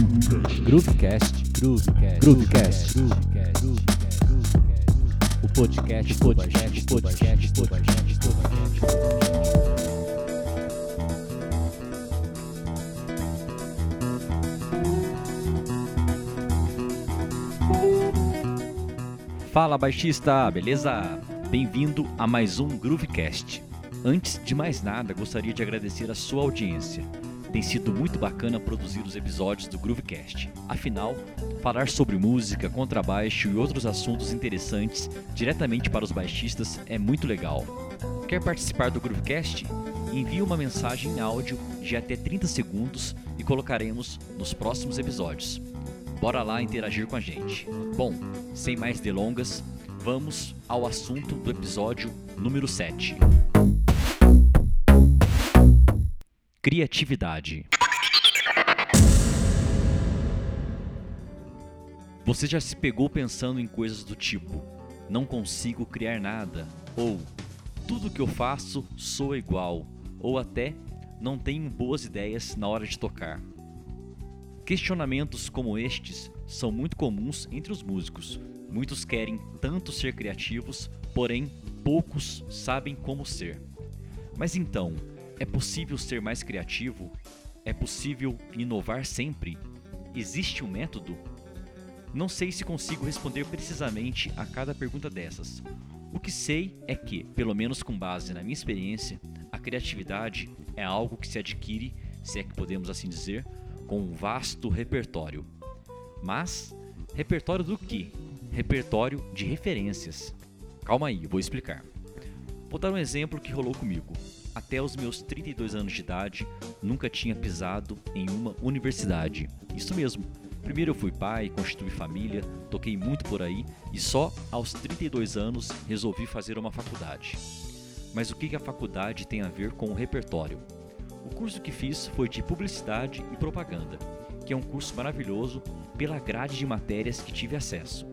Groovecast, Groovecast, Groovecast, o podcast, podcast, podcast, podcast, podcast. Fala baixista, beleza? Bem-vindo a mais um Groovecast. Antes de mais nada, gostaria de agradecer a sua audiência. Tem sido muito bacana produzir os episódios do Groovecast. Afinal, falar sobre música, contrabaixo e outros assuntos interessantes diretamente para os baixistas é muito legal. Quer participar do Groovecast? Envie uma mensagem em áudio de até 30 segundos e colocaremos nos próximos episódios. Bora lá interagir com a gente. Bom, sem mais delongas, vamos ao assunto do episódio número 7. Criatividade. Você já se pegou pensando em coisas do tipo: não consigo criar nada, ou tudo que eu faço soa igual, ou até não tenho boas ideias na hora de tocar. Questionamentos como estes são muito comuns entre os músicos. Muitos querem tanto ser criativos, porém poucos sabem como ser. Mas então, é possível ser mais criativo? É possível inovar sempre? Existe um método? Não sei se consigo responder precisamente a cada pergunta dessas. O que sei é que, pelo menos com base na minha experiência, a criatividade é algo que se adquire, se é que podemos assim dizer, com um vasto repertório. Mas, repertório do que? Repertório de referências. Calma aí, vou explicar. Vou dar um exemplo que rolou comigo. Até os meus 32 anos de idade, nunca tinha pisado em uma universidade. Isso mesmo. Primeiro eu fui pai, constituí família, toquei muito por aí e só aos 32 anos resolvi fazer uma faculdade. Mas o que a faculdade tem a ver com o repertório? O curso que fiz foi de Publicidade e Propaganda, que é um curso maravilhoso pela grade de matérias que tive acesso.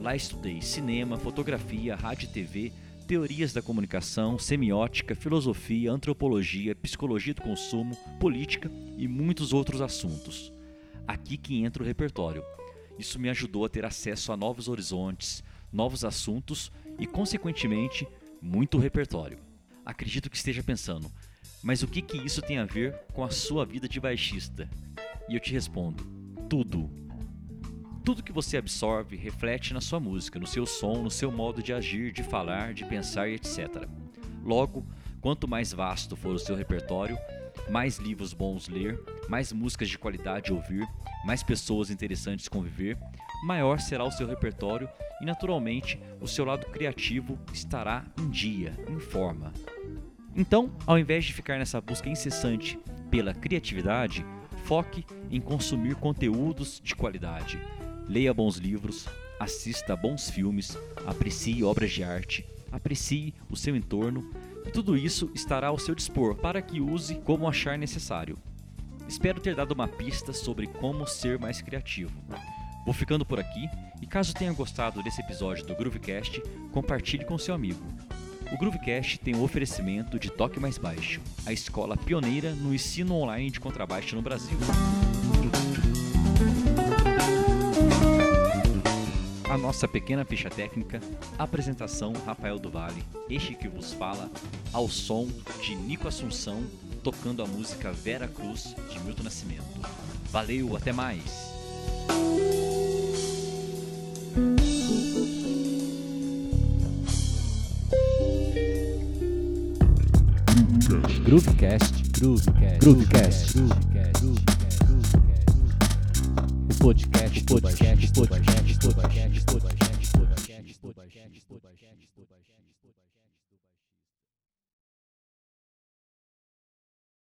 Lá estudei cinema, fotografia, rádio e TV, teorias da comunicação, semiótica, filosofia, antropologia, psicologia do consumo, política e muitos outros assuntos. Aqui que entra o repertório. Isso me ajudou a ter acesso a novos horizontes, novos assuntos e, consequentemente, muito repertório. Acredito que esteja pensando, mas o que, que isso tem a ver com a sua vida de baixista? E eu te respondo: tudo. Tudo que você absorve reflete na sua música, no seu som, no seu modo de agir, de falar, de pensar e etc. Logo, quanto mais vasto for o seu repertório, mais livros bons ler, mais músicas de qualidade ouvir, mais pessoas interessantes conviver, maior será o seu repertório e, naturalmente, o seu lado criativo estará em dia, em forma. Então, ao invés de ficar nessa busca incessante pela criatividade, foque em consumir conteúdos de qualidade. Leia bons livros, assista bons filmes, aprecie obras de arte, aprecie o seu entorno tudo isso estará ao seu dispor para que use como achar necessário. Espero ter dado uma pista sobre como ser mais criativo. Vou ficando por aqui e caso tenha gostado desse episódio do Groovecast, compartilhe com seu amigo. O Groovecast tem o um oferecimento de Toque Mais Baixo, a escola pioneira no ensino online de contrabaixo no Brasil. A nossa pequena ficha técnica, apresentação Rafael do Vale, este que vos fala, ao som de Nico Assunção, tocando a música Vera Cruz de Milton Nascimento. Valeu, até mais! Groovecast, Groovecast, Groovecast, Groovecast, o podcast, podcast, podcast, podcast, podcast.